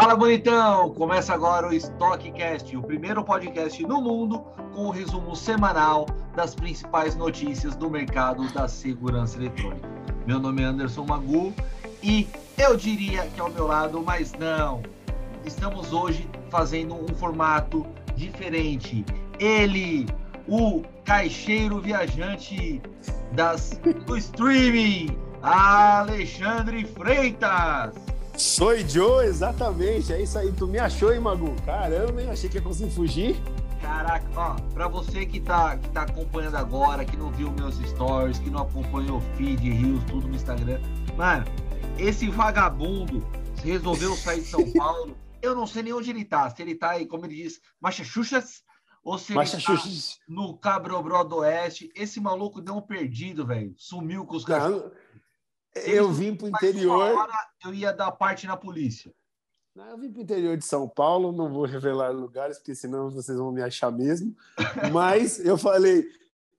Fala, bonitão! Começa agora o Stockcast, o primeiro podcast no mundo com o resumo semanal das principais notícias do mercado da segurança eletrônica. Meu nome é Anderson Magu e eu diria que ao meu lado, mas não. Estamos hoje fazendo um formato diferente. Ele, o caixeiro viajante das, do streaming, Alexandre Freitas. Sou Joe, exatamente. É isso aí. Tu me achou, hein, Magu? Caramba, hein? Achei que ia conseguir fugir. Caraca, ó, pra você que tá, que tá acompanhando agora, que não viu meus stories, que não acompanhou o feed, rios, tudo no Instagram, mano, esse vagabundo resolveu sair de São Paulo. Eu não sei nem onde ele tá. Se ele tá aí, como ele diz, Massachusetts ou se ele tá no Cabrobró do Oeste. Esse maluco deu um perdido, velho. Sumiu com os cachorros. Eu vim para o interior. Hora, eu ia dar parte na polícia. Eu vim para o interior de São Paulo, não vou revelar lugares, porque senão vocês vão me achar mesmo. Mas eu falei,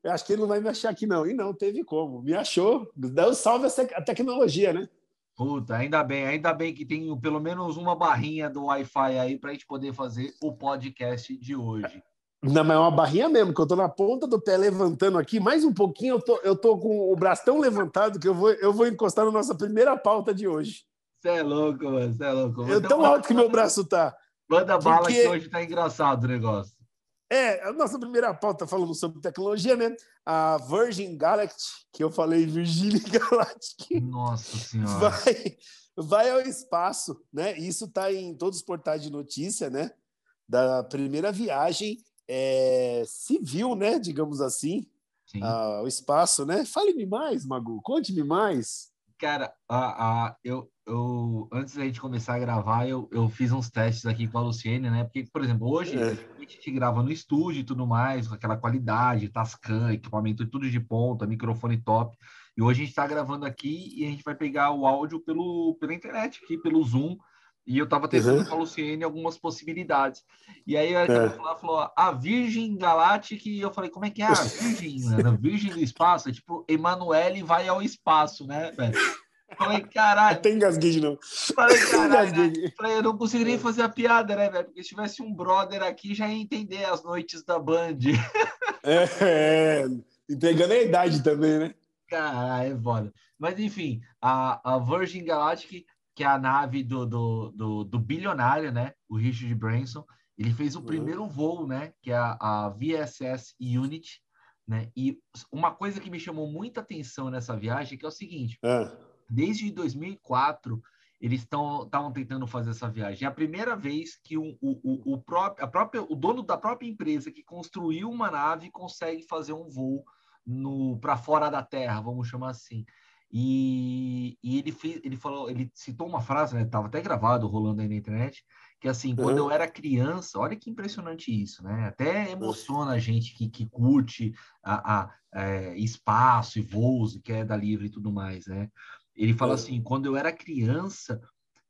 eu acho que ele não vai me achar aqui, não. E não, teve como. Me achou. Deu salve a tecnologia, né? Puta, ainda bem, ainda bem que tem pelo menos uma barrinha do Wi-Fi aí para a gente poder fazer o podcast de hoje. Não, mas é uma barrinha mesmo, que eu tô na ponta do pé levantando aqui. Mais um pouquinho, eu tô, eu tô com o braço tão levantado que eu vou, eu vou encostar na nossa primeira pauta de hoje. Você é louco, mano, você é louco. Eu tão alto que meu braço tá. Manda bala que hoje tá engraçado o negócio. É, a nossa primeira pauta falando sobre tecnologia, né? A Virgin Galactic, que eu falei Virgin Galactic. Nossa Senhora. Vai, vai ao espaço, né? Isso tá em todos os portais de notícia, né? Da primeira viagem é, civil, né? Digamos assim, ao espaço, né? Fale-me mais, Magu, conte-me mais. Cara, a, a, eu, eu, antes da gente começar a gravar, eu, eu fiz uns testes aqui com a Luciene, né? Porque, por exemplo, hoje é. a gente grava no estúdio e tudo mais, com aquela qualidade, Tascam, equipamento tudo de ponta, microfone top. E hoje a gente está gravando aqui e a gente vai pegar o áudio pelo, pela internet aqui, pelo Zoom. E eu estava testando uhum. com a Luciene algumas possibilidades. E aí a é. falou, falou, a Virgem Galáctica, e eu falei, como é que é a Virgem? a Virgem do espaço? É tipo, Emanuele vai ao espaço, né, velho? Falei, caralho. Tem gasguei de novo. Falei, caralho. Né? Falei, eu não conseguiria fazer a piada, né, velho? Porque se tivesse um brother aqui, já ia entender as noites da Band. É, é entregando a idade também, né? Caralho, é foda. Mas enfim, a, a Virgin Galactic que é a nave do, do, do, do bilionário, né? O Richard Branson. Ele fez o uhum. primeiro voo, né? Que é a, a VSS Unity, né? E uma coisa que me chamou muita atenção nessa viagem é que é o seguinte: é. desde 2004 eles estavam tentando fazer essa viagem. É a primeira vez que o, o, o, próprio, a própria, o dono da própria empresa que construiu uma nave consegue fazer um voo para fora da Terra, vamos chamar assim. E, e, ele fez, ele falou, ele citou uma frase, né? Tava até gravado, rolando aí na internet, que assim, quando eu era criança, olha que impressionante isso, né? Até emociona a gente que, que curte a, a é, espaço e voos, e queda livre e tudo mais, né? Ele fala assim, quando eu era criança,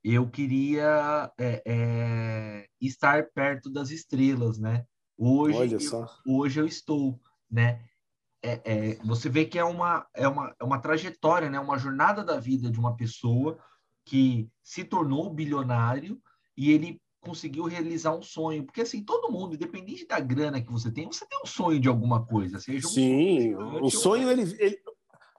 eu queria é, é, estar perto das estrelas, né? Hoje, eu, hoje eu estou, né? É, é, você vê que é uma, é, uma, é uma trajetória, né? uma jornada da vida de uma pessoa que se tornou bilionário e ele conseguiu realizar um sonho. Porque, assim, todo mundo, independente da grana que você tem, você tem um sonho de alguma coisa. Seja um Sim, sonho, o sonho, ou... ele, ele,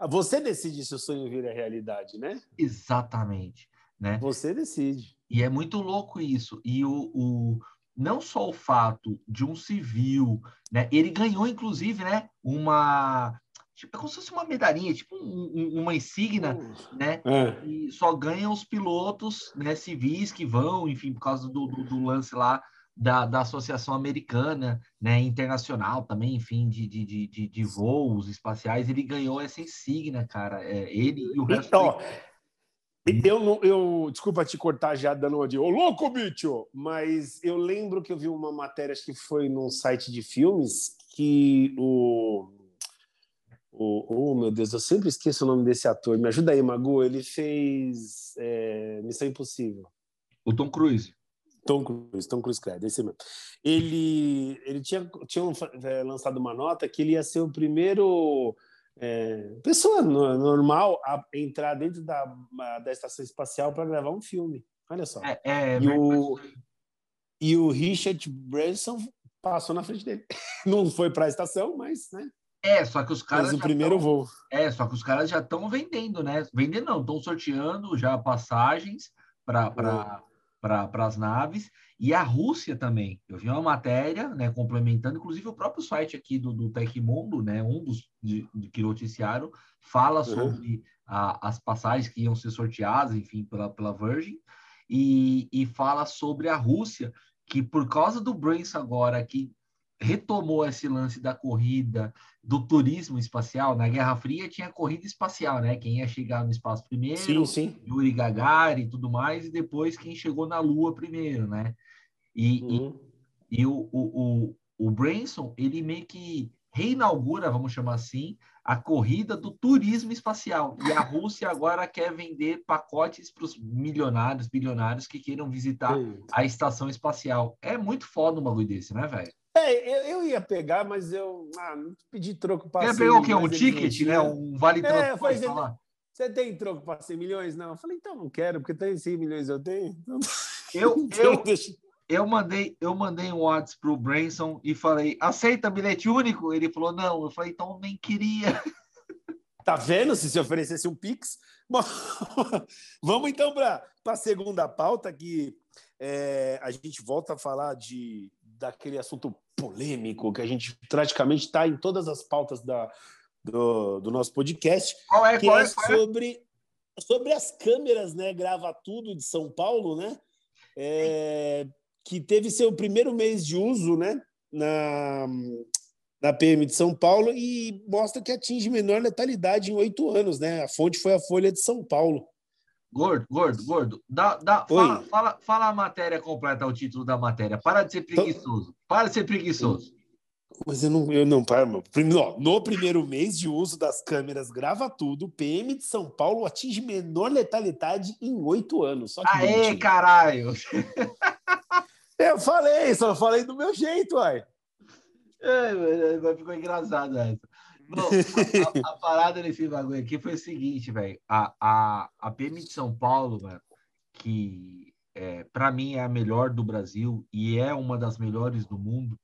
Você decide se o sonho vira realidade, né? Exatamente. Né? Você decide. E é muito louco isso. E o, o não só o fato de um civil, né? Ele ganhou, inclusive, né? Uma tipo, é como se fosse uma medalhinha, tipo um, um, uma insígnia, uh, né? É. E só ganham os pilotos, né? Civis que vão, enfim, por causa do, do, do lance lá da, da Associação Americana, né? Internacional também, enfim, de, de, de, de voos espaciais. Ele ganhou essa insígnia, cara. É, ele e o resto. Então, eu, não, eu desculpa te cortar já dando de ô louco, bicho! Mas eu lembro que eu vi uma matéria, acho que foi num site de filmes, que o. o oh, meu Deus, eu sempre esqueço o nome desse ator. Me ajuda aí, Magu. Ele fez é, Missão Impossível. O Tom Cruise. Tom Cruise, Tom Cruise, credo, esse mesmo. Ele, ele tinha, tinha é, lançado uma nota que ele ia ser o primeiro é, pessoa normal a entrar dentro da, da estação espacial para gravar um filme. Olha só. É, é, e, o, e o Richard Branson passou na frente dele. Não foi para a estação, mas, né? É, só que os caras. Fez o primeiro tão, voo. É, só que os caras já estão vendendo, né? Vendendo não, estão sorteando já passagens para para as naves. E a Rússia também. Eu vi uma matéria, né, complementando, inclusive o próprio site aqui do, do Tecmundo, né, um dos de, de que noticiaram, fala uhum. sobre a, as passagens que iam ser sorteadas, enfim, pela, pela Virgin, e, e fala sobre a Rússia, que por causa do Branson agora, que retomou esse lance da corrida, do turismo espacial. Na Guerra Fria tinha corrida espacial, né? Quem ia chegar no espaço primeiro, sim, sim. Yuri Gagarin e tudo mais, e depois quem chegou na Lua primeiro, né? E, uhum. e, e, o, o, o, o Branson, ele meio que reinaugura, vamos chamar assim, a corrida do turismo espacial. E a Rússia agora quer vender pacotes para os milionários, bilionários que queiram visitar a estação espacial. É muito foda um bagulho desse, né, velho? É, eu, eu, ia pegar, mas eu ah, pedi troco para Ia pegar o quê? Um ticket, né? Um vale é, troco. Você tem troco para 100 milhões? Não. Eu falei, então não quero, porque tem 100 milhões eu tenho. Eu, então, eu, eu mandei, eu mandei um WhatsApp pro Branson e falei, aceita bilhete único? Ele falou, não. Eu falei, então nem queria. Tá vendo? Se se oferecesse um Pix. Bom, vamos então para a segunda pauta, que é, a gente volta a falar de, daquele assunto polêmico que a gente praticamente está em todas as pautas da, do, do nosso podcast. Qual é? Que qual é, é sobre, sobre as câmeras, né? Grava tudo de São Paulo, né? É, que teve seu primeiro mês de uso, né? Na, na PM de São Paulo e mostra que atinge menor letalidade em oito anos, né? A fonte foi a Folha de São Paulo. Gordo, gordo, gordo. Dá, dá, fala, fala, fala, a matéria completa, o título da matéria. Para de ser então- preguiçoso. Para de ser preguiçoso. Mas eu não, eu não paro. No primeiro mês de uso das câmeras Grava Tudo, PM de São Paulo atinge menor letalidade em oito anos. Só Aê, bonitinho. caralho! Eu falei, só falei do meu jeito, uai. É, ficou engraçado essa. Bom, a, a, parada nesse bagulho aqui foi o seguinte, velho. A, a, a PM de São Paulo, velho, que é, para mim é a melhor do Brasil e é uma das melhores do mundo,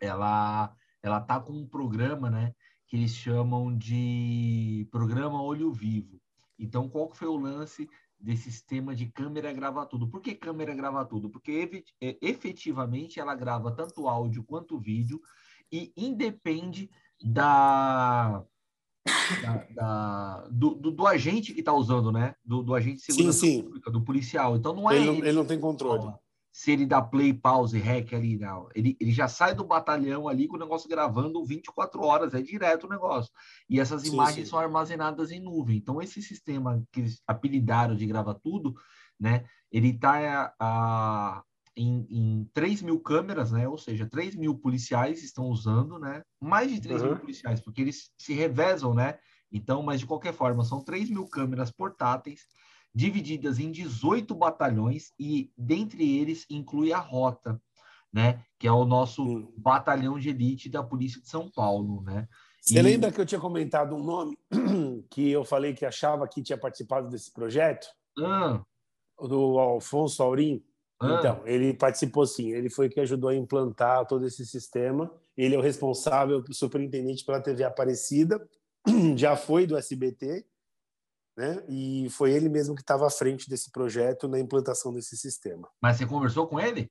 ela, ela tá com um programa, né? Que eles chamam de programa Olho Vivo. Então, qual que foi o lance desse sistema de câmera grava tudo? Por que câmera grava tudo? Porque é, efetivamente ela grava tanto áudio quanto vídeo e independe da, da, da do, do, do, agente que está usando, né? Do, do agente de segurança sim, sim. pública, do policial. Então não é ele, ele, ele não tem controle. Se ele dá play, pause, rec ali, não. Ele, ele já sai do batalhão ali com o negócio gravando 24 horas, é direto o negócio. E essas sim, imagens são armazenadas em nuvem. Então, esse sistema que eles apelidaram de grava tudo, né? Ele está a, em, em 3 mil câmeras, né? Ou seja, 3 mil policiais estão usando, né? Mais de 3 uhum. mil policiais, porque eles se revezam, né? Então, mas de qualquer forma, são 3 mil câmeras portáteis, divididas em 18 batalhões, e dentre eles inclui a rota, né? Que é o nosso uhum. batalhão de elite da Polícia de São Paulo, né? Você e... lembra que eu tinha comentado um nome que eu falei que achava que tinha participado desse projeto? Ah. Do Alfonso Aurim? Ah. Então, ele participou sim, ele foi que ajudou a implantar todo esse sistema. Ele é o responsável, superintendente pela TV Aparecida, já foi do SBT, né? E foi ele mesmo que estava à frente desse projeto na implantação desse sistema. Mas você conversou com ele?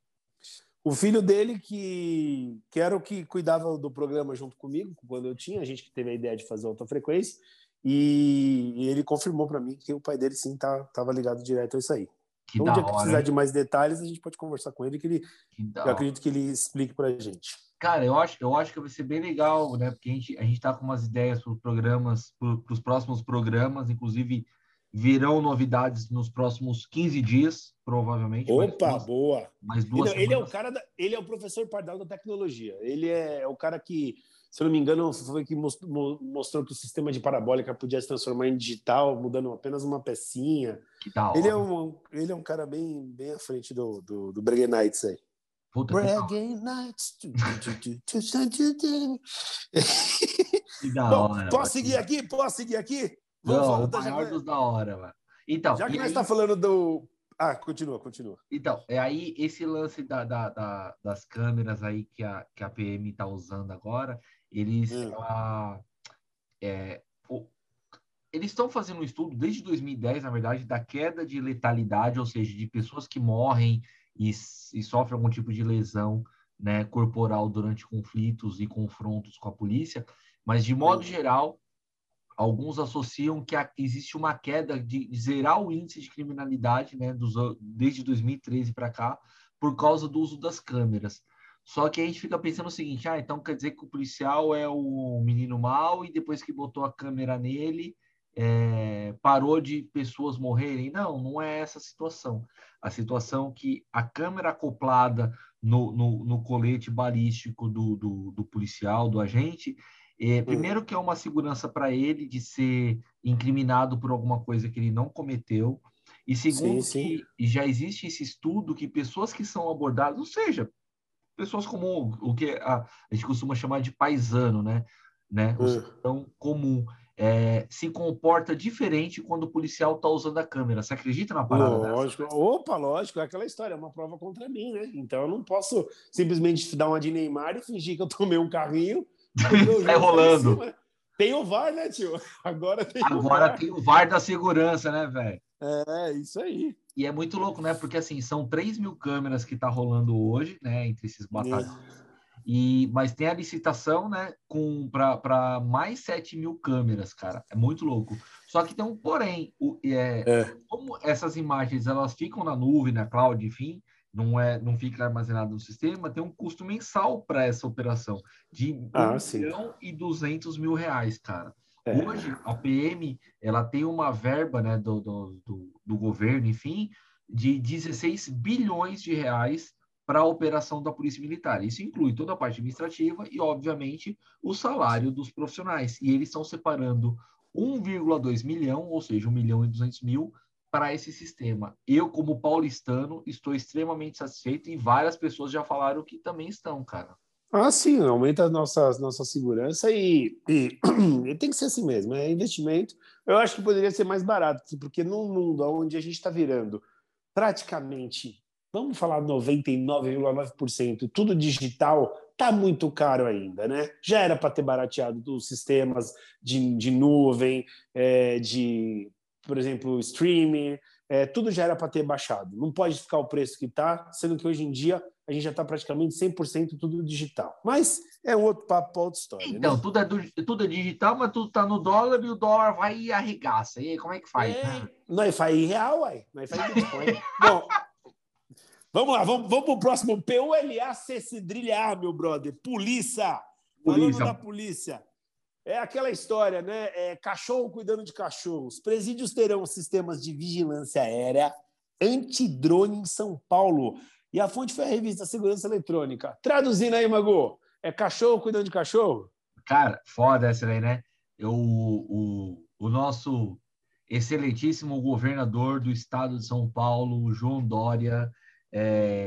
O filho dele, que, que era o que cuidava do programa junto comigo, quando eu tinha, a gente que teve a ideia de fazer alta frequência, e, e ele confirmou para mim que o pai dele sim estava tá, ligado direto a isso aí. Que então, um dia que precisar de mais detalhes, a gente pode conversar com ele, que ele, que eu acredito que ele explique para a gente. Cara, eu acho, eu acho que vai ser bem legal, né? Porque a gente a gente está com umas ideias para os programas, para os próximos programas, inclusive virão novidades nos próximos 15 dias, provavelmente. Opa, mais boa. Mais duas ele, ele é o cara da, ele é o professor Pardal da tecnologia. Ele é o cara que se eu não me engano, foi que mostrou que o sistema de parabólica podia se transformar em digital, mudando apenas uma pecinha. Que da ele, é um, ele é um cara bem, bem à frente do, do, do Breguet Nights aí. Puta Nights. Que da hora. Posso seguir aqui? Posso seguir aqui? Vamos Não, falar, o maior já... dos da hora, mano. Então, já que nós estamos tá falando do. Ah, continua, continua. Então, é aí esse lance da, da, da, das câmeras aí que a, que a PM está usando agora, eles. Hum. Ela, é, o, eles estão fazendo um estudo desde 2010, na verdade, da queda de letalidade, ou seja, de pessoas que morrem e, e sofrem algum tipo de lesão né, corporal durante conflitos e confrontos com a polícia. Mas, de modo hum. geral, alguns associam que existe uma queda de, zerar o índice de criminalidade né, dos, desde 2013 para cá por causa do uso das câmeras. Só que a gente fica pensando o seguinte, ah, então quer dizer que o policial é o menino mau e depois que botou a câmera nele, é, parou de pessoas morrerem. Não, não é essa a situação. A situação que a câmera acoplada no, no, no colete balístico do, do, do policial, do agente, é, hum. primeiro que é uma segurança para ele de ser incriminado por alguma coisa que ele não cometeu. E segundo sim, sim. que já existe esse estudo que pessoas que são abordadas, ou seja, pessoas como o que a, a gente costuma chamar de paisano, né? né? O cidadão comum. É, se comporta diferente quando o policial está usando a câmera. Você acredita na parada lógico. Dessa? Opa, lógico, é aquela história, é uma prova contra mim, né? Então eu não posso simplesmente dar uma de Neymar e fingir que eu tomei um carrinho Sai rolando. Tem o VAR, né, tio? Agora tem Agora o VAR. tem o VAR da segurança, né, velho? É, isso aí. E é muito louco, né? Porque assim, são 3 mil câmeras que tá rolando hoje, né? Entre esses batalhões. E, mas tem a licitação, né? Com para mais 7 mil câmeras, cara. É muito louco. Só que tem um porém. O, é, é. Como essas imagens elas ficam na nuvem, na cloud, enfim, não é não fica armazenado no sistema, tem um custo mensal para essa operação de ah, 1 milhão e 200 mil reais, cara. É. Hoje, a PM ela tem uma verba né, do, do, do, do governo, enfim, de 16 bilhões de reais para a operação da Polícia Militar. Isso inclui toda a parte administrativa e, obviamente, o salário dos profissionais. E eles estão separando 1,2 milhão, ou seja, 1 milhão e 200 mil, para esse sistema. Eu, como paulistano, estou extremamente satisfeito e várias pessoas já falaram que também estão, cara. Ah, sim, aumenta a nossa, nossa segurança e, e, e tem que ser assim mesmo, é investimento. Eu acho que poderia ser mais barato, porque num mundo onde a gente está virando praticamente, vamos falar 99,9%, tudo digital, tá muito caro ainda, né? Já era para ter barateado os sistemas de, de nuvem, é, de por exemplo, streaming, é, tudo já era para ter baixado. Não pode ficar o preço que está, sendo que hoje em dia a gente já está praticamente 100% tudo digital. Mas é um outro papo, outra história. Então, né? tudo, é do, tudo é digital, mas tudo está no dólar e o dólar vai e arregaça. E aí, como é que faz? É, né? Nós faz em real, uai. Nós faz Bitcoin. Bom, vamos lá, vamos, vamos para o próximo. PULA-C Cedrilha meu brother. Polícia. Polícia. Falando da polícia. É aquela história, né? É, cachorro cuidando de cachorros. Presídios terão sistemas de vigilância aérea antidrone em São Paulo. E a fonte foi a revista Segurança Eletrônica. Traduzindo aí, Mago, é cachorro cuidando de cachorro? Cara, foda essa aí, né? Eu, o, o nosso excelentíssimo governador do estado de São Paulo, João Dória, é,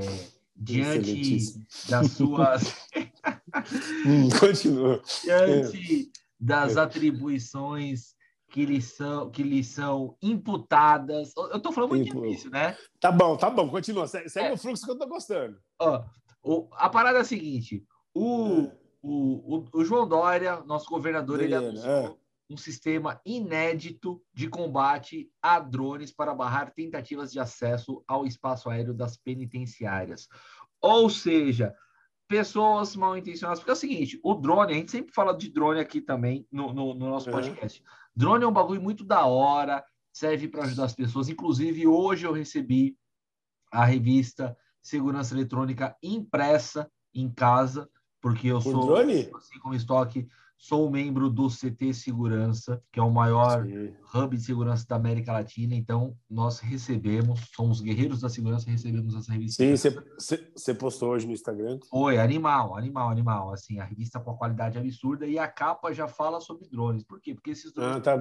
diante das suas. hum, continua. Diante das atribuições que lhe são, que lhe são imputadas. Eu estou falando muito Impu... difícil, né? Tá bom, tá bom, continua. Segue é. o fluxo que eu estou gostando. Ó, o, a parada é a seguinte: o, é. o, o, o, João Dória, nosso governador, ele anunciou é. um sistema inédito de combate a drones para barrar tentativas de acesso ao espaço aéreo das penitenciárias. Ou seja, pessoas mal intencionadas. Porque é o seguinte, o drone, a gente sempre fala de drone aqui também no, no, no nosso podcast. Uhum. Drone é um bagulho muito da hora, serve para ajudar as pessoas. Inclusive, hoje eu recebi a revista Segurança Eletrônica impressa em casa, porque eu o sou, drone? assim como estoque, Sou membro do CT Segurança, que é o maior Sim. hub de segurança da América Latina. Então, nós recebemos, somos guerreiros da segurança, recebemos essa revista. Sim, você postou hoje no Instagram. Foi, animal, animal, animal. Assim, a revista com a qualidade absurda e a capa já fala sobre drones. Por quê? Porque esses drones. Ah, tá.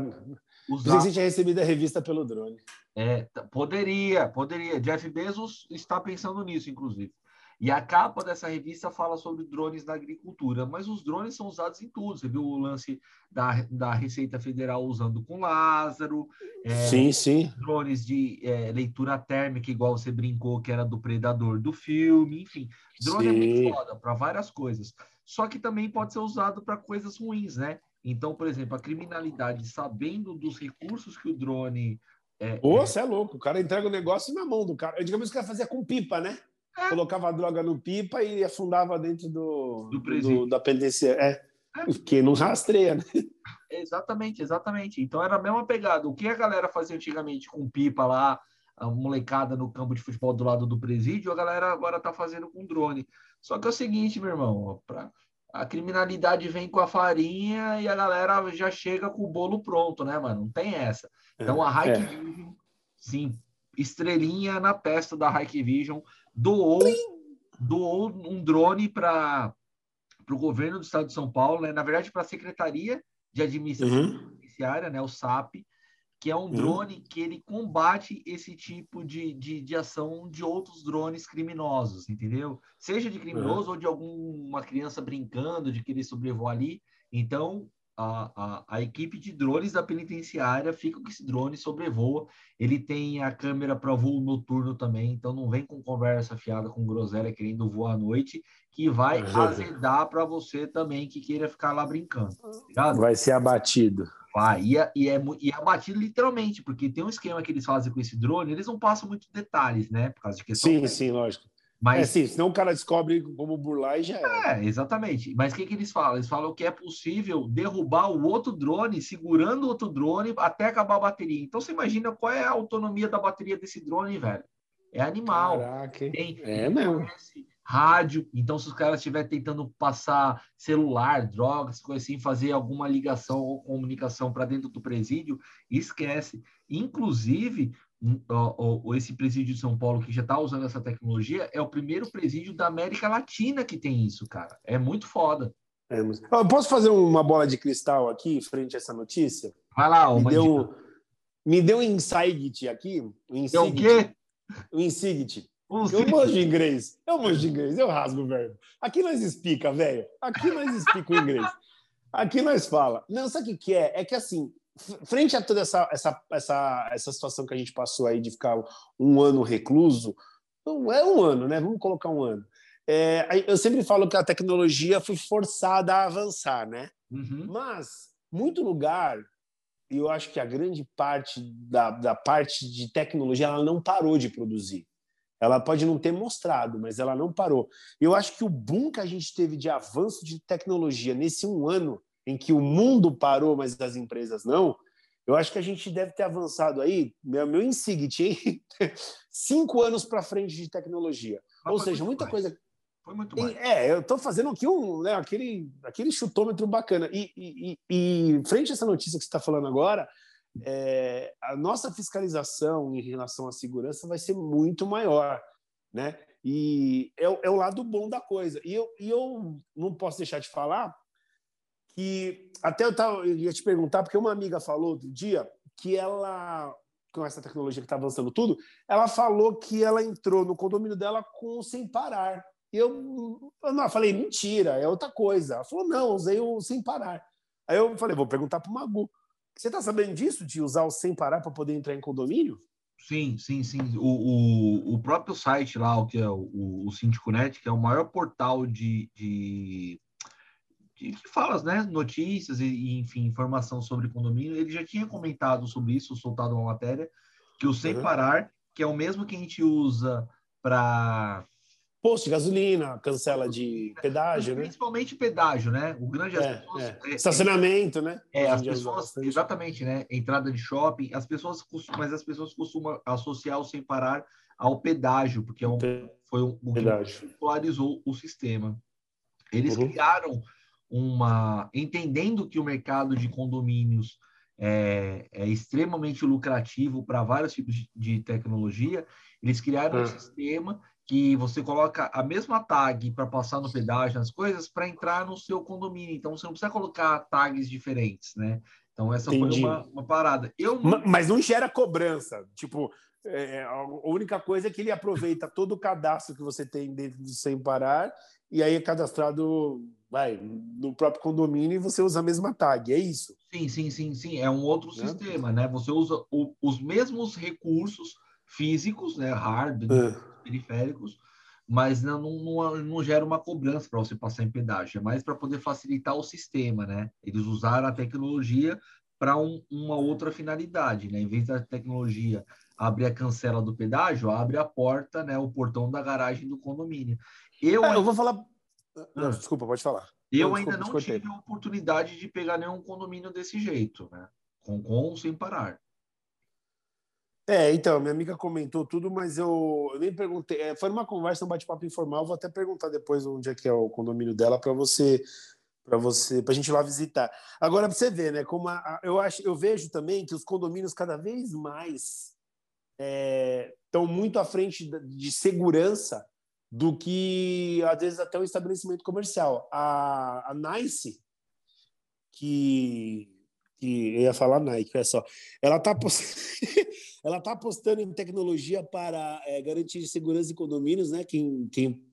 Usar... Você tinha recebido a revista pelo drone. É, poderia, poderia. Jeff Bezos está pensando nisso, inclusive. E a capa dessa revista fala sobre drones na agricultura, mas os drones são usados em tudo. Você viu o lance da, da Receita Federal usando com Lázaro. É, sim, sim. Drones de é, leitura térmica, igual você brincou, que era do Predador do filme. Enfim, drone sim. é muito foda para várias coisas. Só que também pode ser usado para coisas ruins, né? Então, por exemplo, a criminalidade, sabendo dos recursos que o drone. É, Pô, você é... é louco, o cara entrega o negócio na mão do cara. Digamos que o cara fazia com pipa, né? É. Colocava a droga no pipa e afundava dentro do, do, do da penitenciária. É. é. Porque não rastreia, né? Exatamente, exatamente. Então era a mesma pegada. O que a galera fazia antigamente com pipa lá, a molecada no campo de futebol do lado do presídio, a galera agora tá fazendo com drone. Só que é o seguinte, meu irmão, pra... a criminalidade vem com a farinha e a galera já chega com o bolo pronto, né, mano? Não tem essa. Então a Hike é. Vision, sim, estrelinha na testa da Hike Vision, doou, doou um drone para o governo do estado de São Paulo, né? na verdade, para a Secretaria de Administração uhum. Judiciária, né? o SAP, que é um uhum. drone que ele combate esse tipo de, de, de, ação de outros drones criminosos, entendeu? Seja de criminoso uhum. ou de alguma criança brincando, de querer sobrevoar ali. Então, a, a, a, equipe de drones da penitenciária fica com esse drone, sobrevoa. Ele tem a câmera para voo noturno também, então não vem com conversa fiada com groselha querendo voar à noite, que vai uhum. azedar para você também que queira ficar lá brincando. Tá vai ser abatido. Vai, e é, e, é, e é abatido literalmente, porque tem um esquema que eles fazem com esse drone, eles não passam muito detalhes, né? Por causa de questão. Sim, sim, lógico. Mas, é sim, senão o cara descobre como burlar e já é. É, exatamente. Mas o que, que eles falam? Eles falam que é possível derrubar o outro drone, segurando o outro drone até acabar a bateria. Então você imagina qual é a autonomia da bateria desse drone, velho. É animal. Caraca, Tem, é mesmo. Rádio. Então, se os caras estiverem tentando passar celular, drogas, coisa assim, fazer alguma ligação ou comunicação para dentro do presídio, esquece. Inclusive, esse presídio de São Paulo que já está usando essa tecnologia é o primeiro presídio da América Latina que tem isso, cara. É muito foda. É, mas... posso fazer uma bola de cristal aqui frente a essa notícia? Vai lá, me deu, me deu um insight aqui. Um insight, o quê? Um insight. Eu manjo de inglês. Eu manjo de inglês. Eu rasgo o verbo. Aqui nós explica, velho. Aqui nós explica o inglês. Aqui nós fala. Não, sabe o que é? É que assim, frente a toda essa, essa, essa, essa situação que a gente passou aí de ficar um ano recluso, não é um ano, né? Vamos colocar um ano. É, eu sempre falo que a tecnologia foi forçada a avançar, né? Uhum. Mas muito lugar, e eu acho que a grande parte da, da parte de tecnologia ela não parou de produzir. Ela pode não ter mostrado, mas ela não parou. Eu acho que o boom que a gente teve de avanço de tecnologia nesse um ano em que o mundo parou, mas as empresas não, eu acho que a gente deve ter avançado aí, meu, meu insight, hein? cinco anos para frente de tecnologia. Mas Ou seja, muita mais. coisa. Foi muito mais. É, eu estou fazendo aqui um, né, aquele, aquele chutômetro bacana. E, e, e, frente a essa notícia que você está falando agora, é, a nossa fiscalização em relação à segurança vai ser muito maior, né? E é, é o lado bom da coisa. E eu, e eu não posso deixar de falar que até eu, tava, eu ia te perguntar, porque uma amiga falou outro dia que ela, com essa tecnologia que está avançando tudo, ela falou que ela entrou no condomínio dela com sem parar. Eu, eu não, eu falei, mentira, é outra coisa. Ela falou, não, usei o sem parar. Aí eu falei, vou perguntar para o Magu. Você está sabendo disso, de usar o sem parar para poder entrar em condomínio? Sim, sim, sim. O, o, o próprio site lá, o que é o, o, o Síndico.net, que é o maior portal de, de que, fala, né, notícias e, e, enfim, informação sobre condomínio, ele já tinha comentado sobre isso, soltado uma matéria, que o sem uhum. parar, que é o mesmo que a gente usa para posto de gasolina, cancela de pedágio, né? Principalmente pedágio, né? O grande é, pessoas, é. É, Estacionamento, né? É, as pessoas, exatamente, né? Entrada de shopping, as pessoas costumam, mas as pessoas costumam associar o sem parar ao pedágio, porque é um, foi um, que popularizou o sistema. Eles uhum. criaram uma entendendo que o mercado de condomínios é, é extremamente lucrativo para vários tipos de, de, tecnologia, eles criaram um é. sistema que você coloca a mesma tag para passar no pedágio, as coisas, para entrar no seu condomínio. Então, você não precisa colocar tags diferentes, né? Então, essa Entendi. foi uma, uma parada. Eu Mas não gera cobrança. Tipo, É, a única coisa é que ele aproveita todo o cadastro que você tem dentro do Sem Parar e aí é cadastrado vai no próprio condomínio e você usa a mesma tag, é isso? Sim, sim, sim, sim. É um outro é. sistema, né? Você usa o, os mesmos recursos físicos, né? Hard, é. periféricos, mas não, não, não gera uma cobrança para você passar em pedágio, é mais para poder facilitar o sistema, né? Eles usaram a tecnologia para um, uma outra finalidade, né? Em vez da tecnologia abrir a cancela do pedágio, abre a porta, né? O portão da garagem do condomínio. Eu, é, eu vou falar. Não, desculpa, pode falar. Eu não, ainda não tive a oportunidade de pegar nenhum condomínio desse jeito, né? Com, com sem parar. É, então, minha amiga comentou tudo, mas eu, eu nem perguntei. É, foi uma conversa, um bate-papo informal. Vou até perguntar depois onde é que é o condomínio dela para você, para você, para a gente ir lá visitar. Agora, para você ver, né? Como a, a, eu acho, eu vejo também que os condomínios cada vez mais estão é, muito à frente de segurança do que às vezes até o estabelecimento comercial. A, a Nice, que que eu ia falar Nike, é só. Ela está ela tá apostando em tecnologia para é, garantir segurança em condomínios, né? Quem, quem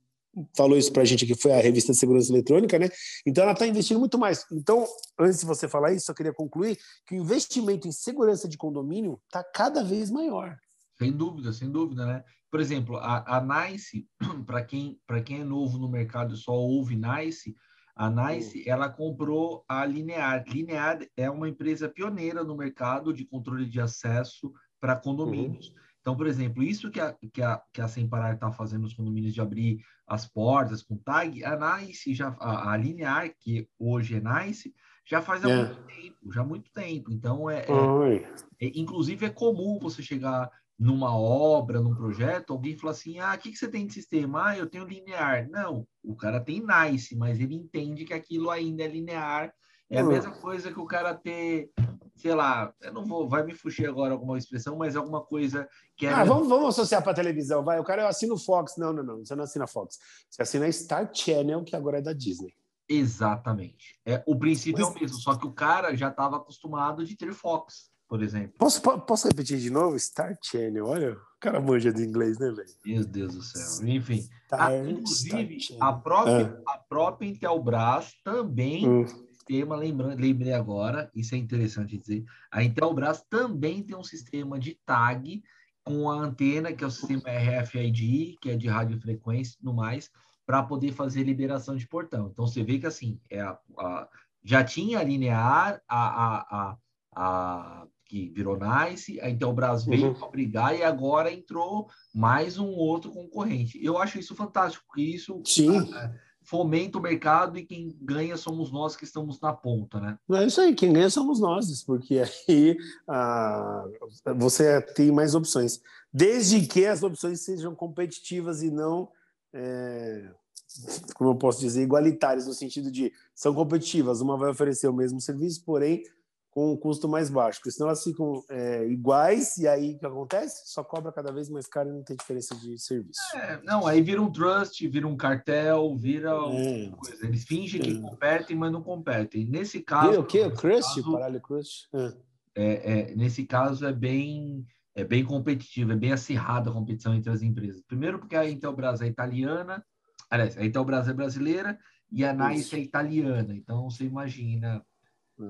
falou isso para a gente aqui foi a revista de segurança eletrônica, né? Então ela está investindo muito mais. Então, antes de você falar isso, eu queria concluir que o investimento em segurança de condomínio está cada vez maior. Sem dúvida, sem dúvida, né? Por exemplo, a, a Nice, para quem, quem é novo no mercado e só ouve Nice, a Nice, uhum. ela comprou a Linear. Linear é uma empresa pioneira no mercado de controle de acesso para condomínios. Uhum. Então, por exemplo, isso que a, que a, que a Sem Parar está fazendo nos condomínios de abrir as portas com tag, a Nice, já, a, a Linear, que hoje é Nice, já faz há é. muito tempo, já há muito tempo. Então, é, é, é, inclusive é comum você chegar numa obra, num projeto, alguém fala assim: ah, o que, que você tem de sistema? Ah, eu tenho linear. Não, o cara tem nice, mas ele entende que aquilo ainda é linear. É a mesma coisa que o cara ter, sei lá, eu não vou, vai me fugir agora alguma expressão, mas alguma coisa que é. Ah, vamos, vamos associar para televisão, vai. O cara eu assino Fox. Não, não, não, você não assina Fox. Você assina Star Channel, que agora é da Disney. Exatamente. É, o princípio mas... é o mesmo, só que o cara já estava acostumado de ter Fox por exemplo. Posso, posso repetir de novo? Star Channel, olha, o cara manja de inglês, né, velho? Meu Deus do céu. Enfim, Star, a, inclusive, a própria, ah. a própria Intelbras também hum. sistema, lembrando, lembrei agora, isso é interessante dizer, a Intelbras também tem um sistema de tag com a antena, que é o sistema RFID, que é de radiofrequência e tudo mais, para poder fazer liberação de portão. Então, você vê que, assim, é a, a já tinha linear, a, a, a, a que virou Nice, a Intelbras veio uhum. para brigar e agora entrou mais um outro concorrente. Eu acho isso fantástico, porque isso Sim. fomenta o mercado e quem ganha somos nós que estamos na ponta, né? É isso aí, quem ganha somos nós, porque aí ah, você tem mais opções. Desde que as opções sejam competitivas e não. É como eu posso dizer, igualitárias, no sentido de são competitivas, uma vai oferecer o mesmo serviço, porém com um custo mais baixo, porque senão elas ficam é, iguais e aí o que acontece? Só cobra cada vez mais caro e não tem diferença de serviço. É, não, aí vira um trust, vira um cartel, vira é. coisa. Eles fingem que é. competem, mas não competem. Nesse caso. Vira o quê? O crust? Caso, paralho crust? É. é. É, nesse caso é bem. É bem competitivo, é bem acirrada a competição entre as empresas. Primeiro, porque a Intelbras é italiana, aliás, a Intelbras é brasileira e a NICE é italiana. Então, você imagina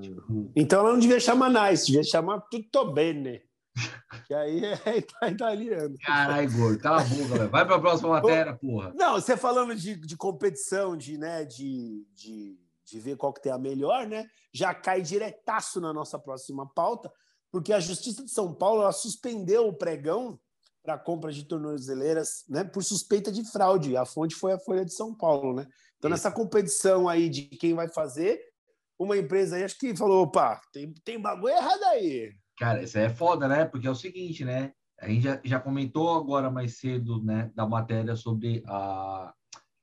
Tipo... Então ela não devia chamar nice, devia chamar tutto bene. Que aí é italiano. Caralho, gordo, cala a boca, velho. Vai para a próxima matéria, porra. Não, você falando de, de competição, de, né, de, de, de ver qual que tem a melhor, né? Já cai diretaço na nossa próxima pauta, porque a Justiça de São Paulo suspendeu o pregão para compra de tornozeleiras, né, por suspeita de fraude. A fonte foi a Folha de São Paulo, né? Então, nessa competição aí de quem vai fazer, uma empresa aí, acho que falou, opa, tem, tem bagulho errado aí. Cara, isso é foda, né? Porque é o seguinte, né? A gente já, já comentou agora mais cedo, né, da matéria sobre a,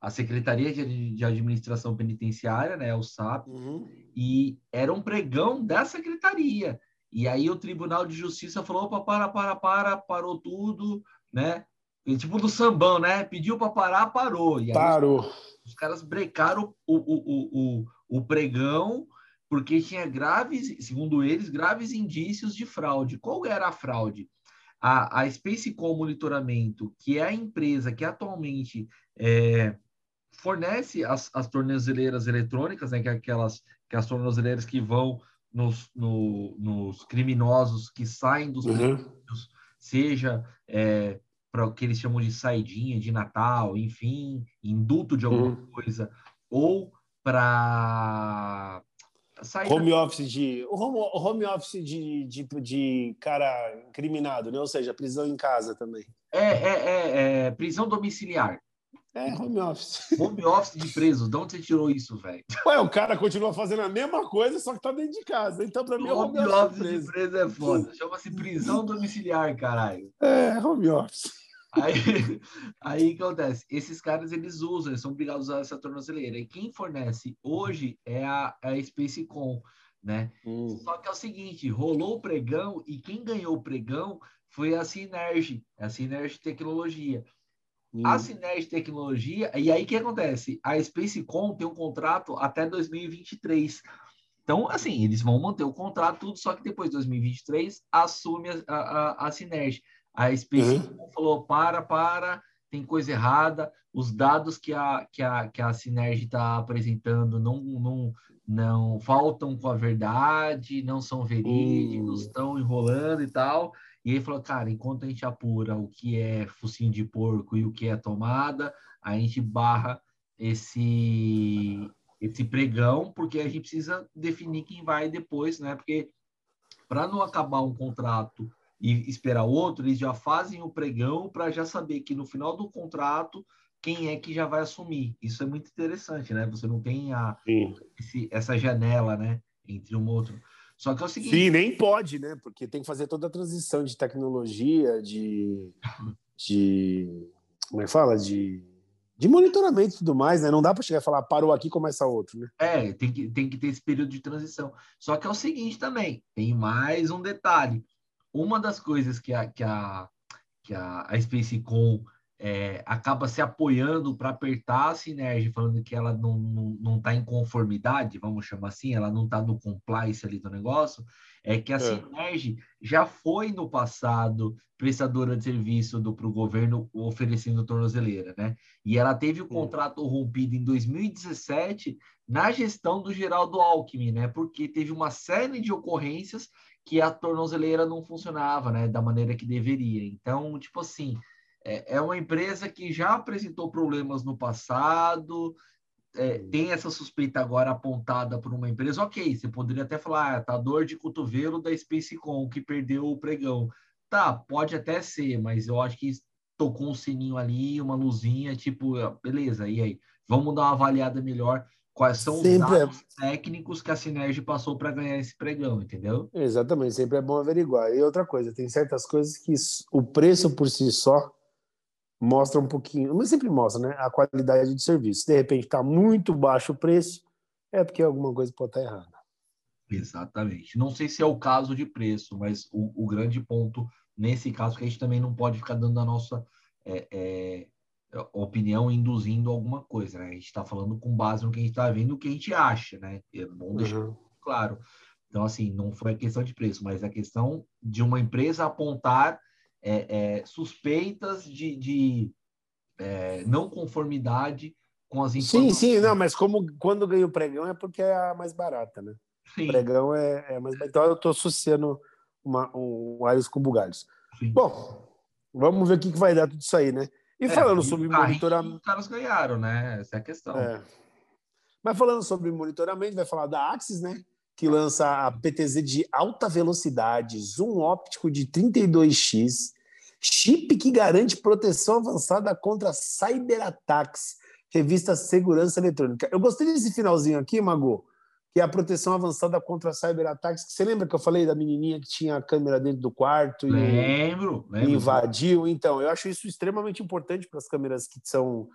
a Secretaria de, de Administração Penitenciária, né, o SAP, uhum. e era um pregão da secretaria. E aí o Tribunal de Justiça falou, opa, para, para, para, parou tudo, né? E, tipo do sambão, né? Pediu para parar, parou. E aí, Parou. Os, os caras brecaram o, o, o, o o pregão, porque tinha graves, segundo eles, graves indícios de fraude. Qual era a fraude? a, a Spacecom Monitoramento, que é a empresa que atualmente é, fornece as, as tornozeleiras eletrônicas, né, que é aquelas que é as tornozeleiras que vão nos, no, nos criminosos que saem dos uhum. seja é, para o que eles chamam de saidinha de Natal, enfim, induto de alguma uhum. coisa, ou para home office de home, home office de, de, de cara criminado, né? Ou seja, prisão em casa também. É, é, é, é prisão domiciliar. É, home office. Home office de presos. De onde você tirou isso, velho? Ué, o cara continua fazendo a mesma coisa, só que tá dentro de casa. Então, pra mim, é home, home office, de preso. de preso é foda. Chama-se prisão domiciliar, caralho. É, home office. Aí, aí que acontece? Esses caras eles usam, eles são obrigados a usar essa tornozeleira. E quem fornece hoje é a, a Spacecom, né? Hum. Só que é o seguinte: rolou o pregão e quem ganhou o pregão foi a Synergy, a Synergy Tecnologia. Hum. A Synergy Tecnologia, e aí o que acontece? A Spacecom tem um contrato até 2023. Então, assim, eles vão manter o contrato, tudo, só que depois de 2023 assume a, a, a. A Space uhum. falou: para, para, tem coisa errada. Os dados que a, que a, que a Sinerg está apresentando não, não, não faltam com a verdade, não são verídicos, estão uhum. enrolando e tal. E aí falou, cara, enquanto a gente apura o que é focinho de porco e o que é tomada, a gente barra esse esse pregão, porque a gente precisa definir quem vai depois, né? Porque para não acabar um contrato e esperar outro, eles já fazem o pregão para já saber que no final do contrato quem é que já vai assumir. Isso é muito interessante, né? Você não tem a, esse, essa janela, né? Entre um outro. Só que é o seguinte. Sim, nem pode, né? Porque tem que fazer toda a transição de tecnologia, de. de como é que fala? De, de monitoramento e tudo mais, né? Não dá para chegar e falar, parou aqui, começa outro, né? É, tem que, tem que ter esse período de transição. Só que é o seguinte também, tem mais um detalhe uma das coisas que a, que a, que a, a SpaceCom é, acaba se apoiando para apertar a Sinergia, falando que ela não está não, não tá em conformidade, vamos chamar assim, ela não está no compliance ali do negócio, é que a é. Já foi no passado prestadora de serviço para o governo oferecendo tornozeleira, né? E ela teve o contrato rompido em 2017 na gestão do Geraldo Alckmin, né? Porque teve uma série de ocorrências que a tornozeleira não funcionava, né, da maneira que deveria. Então, tipo assim, é, é uma empresa que já apresentou problemas no passado, é, tem essa suspeita agora apontada por uma empresa, ok, você poderia até falar, ah, tá dor de cotovelo da Spacecom, que perdeu o pregão. Tá, pode até ser, mas eu acho que tocou um sininho ali, uma luzinha, tipo, beleza, e aí? Vamos dar uma avaliada melhor quais são os sempre é dados é... técnicos que a Sinerg passou para ganhar esse pregão, entendeu? Exatamente, sempre é bom averiguar. E outra coisa, tem certas coisas que o preço por si só mostra um pouquinho, mas sempre mostra, né? A qualidade de serviço. De repente está muito baixo o preço, é porque alguma coisa pode estar tá errada. Exatamente. Não sei se é o caso de preço, mas o, o grande ponto nesse caso que a gente também não pode ficar dando a nossa é, é, opinião induzindo alguma coisa, né? A gente está falando com base no que a gente está vendo, o que a gente acha, né? É bom deixar uhum. claro. Então, assim, não foi a questão de preço, mas a questão de uma empresa apontar é, é, suspeitas de, de é, não conformidade com as informações. Sim, sim, não, mas como quando ganha o pregão é porque é a mais barata, né? Sim. O pregão é, é mais Então eu estou associando uma, um Ares com bugalhos. Bom, vamos ver o que, que vai dar tudo isso aí, né? E é, falando sobre monitoramento. Os caras ganharam, né? Essa é a questão. É. Mas falando sobre monitoramento, vai falar da Axis, né? Que lança a PTZ de alta velocidade, zoom óptico de 32x, chip que garante proteção avançada contra cyberataques, revista Segurança Eletrônica. Eu gostei desse finalzinho aqui, Mago, que é a proteção avançada contra cyberataques. Você lembra que eu falei da menininha que tinha a câmera dentro do quarto e lembro, lembro. invadiu? Então, eu acho isso extremamente importante para as câmeras que são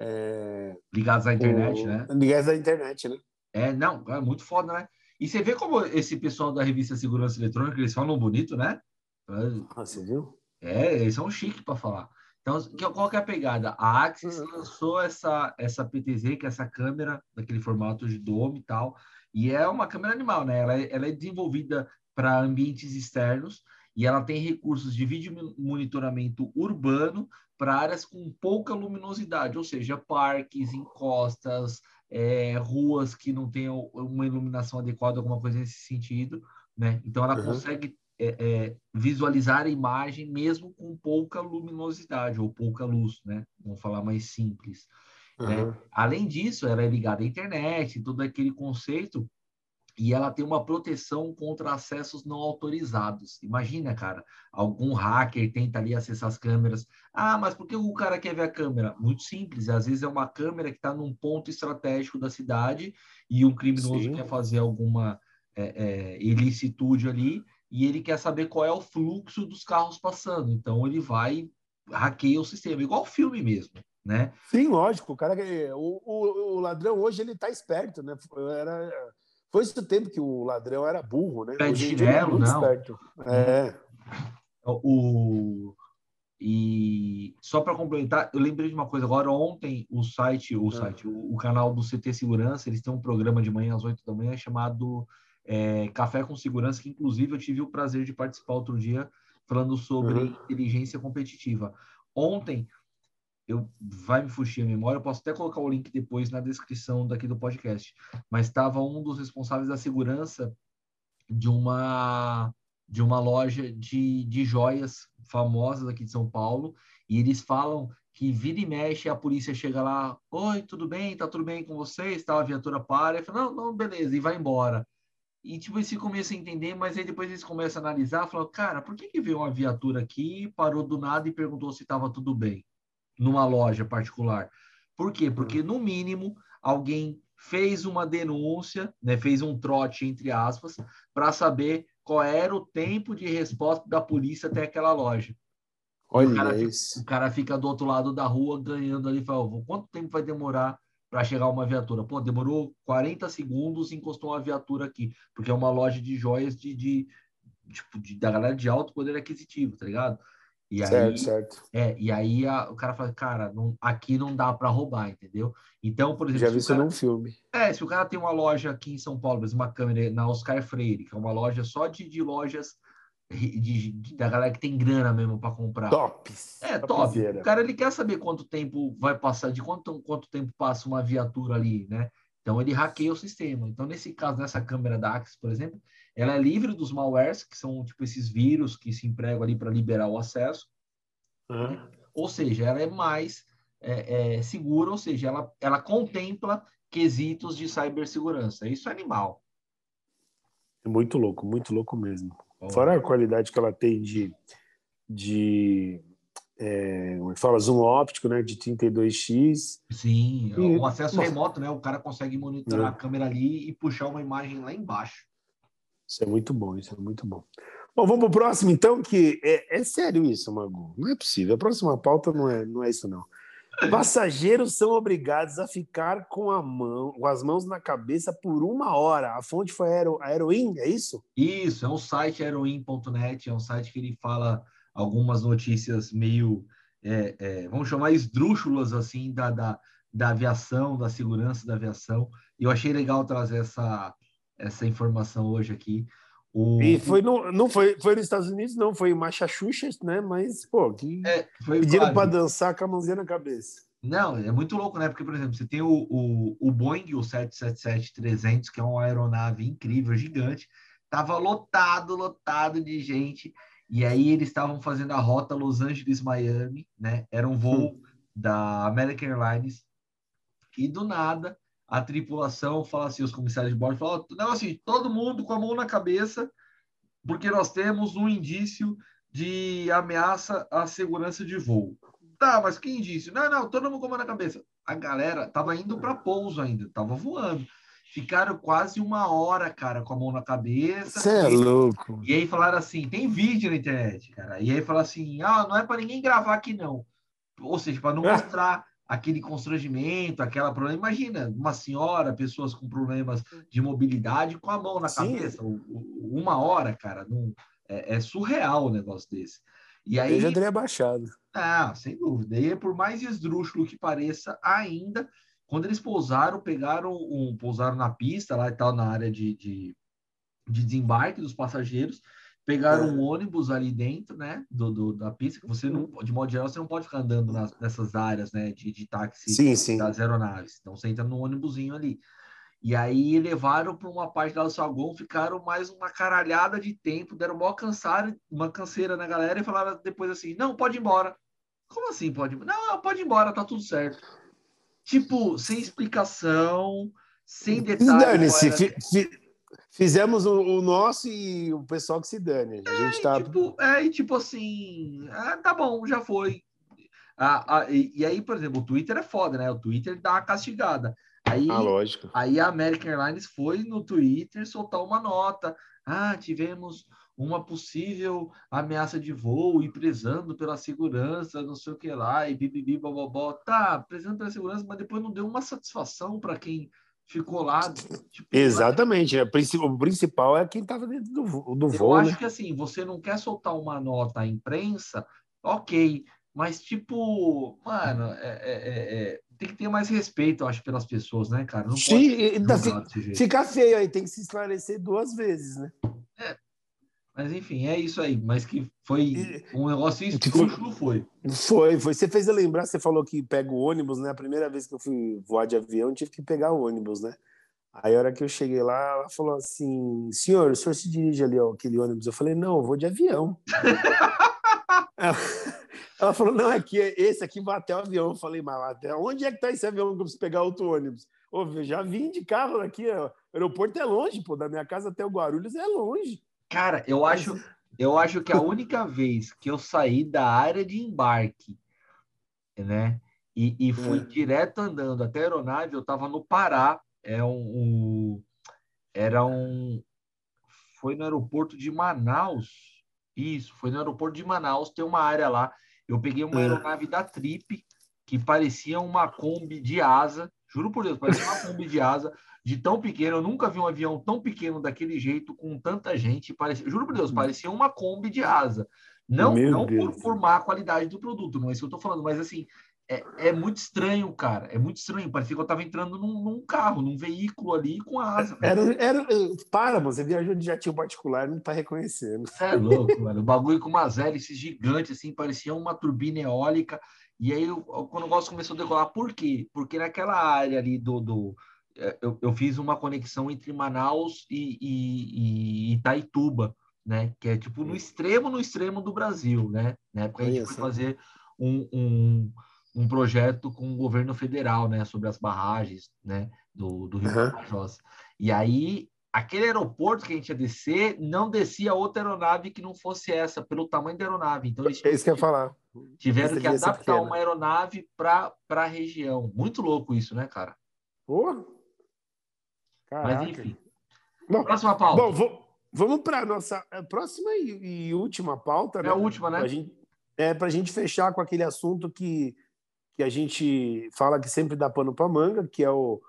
é, ligadas à internet, o... né? Ligadas à internet, né? É, não, é muito foda, né? E você vê como esse pessoal da revista Segurança Eletrônica, eles falam bonito, né? Ah, você viu? É, eles são chiques para falar. Então, qual que é a pegada? A Axis uhum. lançou essa, essa PTZ, que é essa câmera daquele formato de dome e tal, e é uma câmera animal, né? Ela, é, ela é desenvolvida para ambientes externos e ela tem recursos de vídeo monitoramento urbano para áreas com pouca luminosidade, ou seja, parques, encostas, é, ruas que não tenham uma iluminação adequada, alguma coisa nesse sentido, né? Então ela uhum. consegue é, é, visualizar a imagem mesmo com pouca luminosidade ou pouca luz, né? Vamos falar mais simples. Uhum. Né? Além disso, ela é ligada à internet, todo aquele conceito e ela tem uma proteção contra acessos não autorizados. Imagina, cara, algum hacker tenta ali acessar as câmeras. Ah, mas por que o cara quer ver a câmera? Muito simples, às vezes é uma câmera que está num ponto estratégico da cidade e um criminoso Sim. quer fazer alguma é, é, ilicitude ali e ele quer saber qual é o fluxo dos carros passando. Então ele vai hackeia o sistema, igual o filme mesmo. Né? Sim, lógico. O cara, o, o, o ladrão hoje ele está esperto, né? Era foi esse o tempo que o ladrão era burro, né? Pé de chinelo, não. Esperto. É. O, e só para complementar, eu lembrei de uma coisa agora. Ontem, o site, o, é. site, o, o, canal do CT Segurança, eles têm um programa de manhã às 8 da manhã chamado é, Café com Segurança, que inclusive eu tive o prazer de participar outro dia, falando sobre uhum. inteligência competitiva. Ontem, eu vai me fugir a memória, eu posso até colocar o link depois na descrição daqui do podcast, mas estava um dos responsáveis da segurança de uma de uma loja de, de joias famosas aqui de São Paulo, e eles falam que vira e mexe, a polícia chega lá, oi, tudo bem? Tá tudo bem com vocês? Tá, a viatura para, e fala, não, não, beleza, e vai embora. E, tipo, eles começam a entender, mas aí depois eles começam a analisar, falam, cara, por que que veio uma viatura aqui, parou do nada e perguntou se estava tudo bem? Numa loja particular. Por quê? Porque, no mínimo, alguém fez uma denúncia, né, fez um trote, entre aspas, para saber qual era o tempo de resposta da polícia até aquela loja. Olha o cara, isso. Fica, o cara fica do outro lado da rua ganhando ali, fala, quanto tempo vai demorar para chegar uma viatura? Pô, demorou 40 segundos e encostou uma viatura aqui, porque é uma loja de joias de, de, tipo, de da galera de alto poder aquisitivo, tá ligado? E certo, aí, certo. É, e aí a, o cara fala, cara, não, aqui não dá para roubar, entendeu? Então, por exemplo. Já vi isso cara, num filme. É, se o cara tem uma loja aqui em São Paulo, uma câmera na Oscar Freire, que é uma loja só de, de lojas de, de, da galera que tem grana mesmo para comprar. Top. É, top. O cara ele quer saber quanto tempo vai passar, de quanto, quanto tempo passa uma viatura ali, né? Então ele hackeia o sistema. Então, nesse caso, nessa câmera da Axis, por exemplo, ela é livre dos malwares, que são tipo esses vírus que se empregam ali para liberar o acesso. Uhum. Ou seja, ela é mais é, é, segura, ou seja, ela, ela contempla quesitos de cibersegurança. Isso é animal. É muito louco, muito louco mesmo. Fora a qualidade que ela tem de, de é, como é fala, zoom óptico, né, de 32x. Sim, e... o acesso remoto, né, o cara consegue monitorar é. a câmera ali e puxar uma imagem lá embaixo. Isso é muito bom, isso é muito bom. Bom, vamos para o próximo, então, que é, é, sério isso, Magu. Não é possível. A próxima pauta não é, não é isso, não. Passageiros são obrigados a ficar com, a mão, com as mãos na cabeça por uma hora. A fonte foi a Aeroin, é isso? Isso, é um site aeroin.net, é um site que ele fala algumas notícias meio, é, é, vamos chamar esdrúxulas, assim, da, da, da aviação, da segurança da aviação. E eu achei legal trazer essa, essa informação hoje aqui. O... E foi no, não foi, foi nos Estados Unidos, não, foi em Massachusetts, né? Mas, pô, que é, pediram para dançar com a mãozinha na cabeça. Não, é muito louco, né? Porque, por exemplo, você tem o, o, o Boeing, o 777-300, que é uma aeronave incrível, gigante, tava lotado, lotado de gente, e aí eles estavam fazendo a rota Los Angeles-Miami, né? Era um voo hum. da American Airlines, e do nada a tripulação fala assim, os comissários de bordo falam, não, assim, todo mundo com a mão na cabeça, porque nós temos um indício de ameaça à segurança de voo. Tá, mas que indício? Não, não, todo mundo com a mão na cabeça. A galera tava indo para pouso ainda, tava voando. Ficaram quase uma hora, cara, com a mão na cabeça. Você é louco. E aí falaram assim, tem vídeo na internet, cara. E aí falaram assim, ah, não é para ninguém gravar aqui não. Ou seja, para não mostrar aquele constrangimento, aquela problema. Imagina uma senhora, pessoas com problemas de mobilidade com a mão na Sim. cabeça, uma hora, cara, não, é, é, surreal o negócio desse. E aí, Eu já teria baixado. Ah, sem dúvida. E por mais esdrúxulo que pareça, ainda, quando eles pousaram, pegaram um, pousaram na pista lá e tal, na área de, de, de desembarque dos passageiros, pegaram é. um ônibus ali dentro, né, do, do, da pista, que você não, de modo geral, você não pode ficar andando nas, nessas áreas, né, de, de táxi sim, sim. das aeronaves. Então você entra no ônibusinho ali. E aí levaram para uma parte do saguão, ficaram mais uma caralhada de tempo, deram uma cansar, uma canseira na galera e falaram depois assim: "Não, pode ir embora". Como assim pode? Não, pode ir embora, tá tudo certo. Tipo, sem explicação, sem detalhes. Dane-se, fizemos o, o, nosso e o pessoal que se dane. A gente é, tá... tipo, é, e tipo assim, ah, tá bom, já foi. Ah, ah, e, e, aí, por exemplo, o Twitter é foda, né? O Twitter dá uma castigada. Aí, ah, lógico. Aí a American Airlines foi no Twitter soltar uma nota. Ah, tivemos uma possível ameaça de voo e prezando pela segurança, não sei o que lá, e bibibi, bobobó. Tá, prezando pela segurança, mas depois não deu uma satisfação para quem ficou lá. Tipo, Exatamente. Lá... É, o principal é quem estava dentro do, do Eu voo. Eu acho né? que assim, você não quer soltar uma nota à imprensa, ok. Mas, tipo, mano, é, é, é, é tem que ter mais respeito, eu acho, pelas pessoas, né, cara? Não Sim, pode fica feio aí, tem que se esclarecer duas vezes, né? É, mas enfim, é isso aí. Mas que foi um negócio não foi. Foi, foi. Você fez eu lembrar, você falou que pega o ônibus, né? A primeira vez que eu fui voar de avião, tive que pegar o ônibus, né? Aí a hora que eu cheguei lá, ela falou assim: senhor, o senhor se dirige ali, ó, aquele ônibus? Eu falei, não, eu vou de avião. ela, ela, falou, não, é que esse aqui vai até o avião. Eu falei, mas até onde é que tá esse avião que eu preciso pegar outro ônibus? Ô, eu já vim de carro aqui, ó. o aeroporto é longe, pô, da minha casa até o Guarulhos é longe. Cara, eu acho, eu acho que a única vez que eu saí da área de embarque, né, e, e fui é. direto andando até a aeronave, eu estava no Pará, é um, um, era um, foi no aeroporto de Manaus, isso, foi no aeroporto de Manaus, tem uma área lá, eu peguei uma é. aeronave da Trip, que parecia uma Kombi de asa, juro por Deus, parecia uma Kombi de asa, de tão pequeno. Eu nunca vi um avião tão pequeno daquele jeito, com tanta gente. Parecia, juro por Deus, parecia uma Kombi de asa. Não, não por, por má qualidade do produto, não é isso que eu tô falando, mas assim, é, é muito estranho, cara. É muito estranho. Parecia que eu tava entrando num, num carro, num veículo ali com asa. Era, era, para, você viajou de jatinho particular, não tá reconhecendo. É louco, mano. O bagulho com umas hélices gigantes, assim, parecia uma turbina eólica. E aí, quando o negócio começou a decolar, por quê? Porque naquela área ali do, do eu, eu fiz uma conexão entre Manaus e, e, e, Itaituba, né? Que é tipo no extremo, no extremo do Brasil, né? Na época a gente foi fazer um, um, um, projeto com o governo federal, né? Sobre as barragens, né? Do, do Rio uhum. E aí, aquele aeroporto que a gente ia descer, não descia outra aeronave que não fosse essa, pelo tamanho da aeronave. Então, eles é isso que eu ia falar. Tiveram que adaptar uma aeronave para a região. Muito louco isso, né, cara? Porra! Caraca. Mas enfim. Próxima pauta. Bom, vamos para a nossa é, próxima e, e, última pauta. É né? a última, né? Pra gente, é para a gente fechar com aquele assunto que, que a gente fala que sempre dá pano para manga, que é o,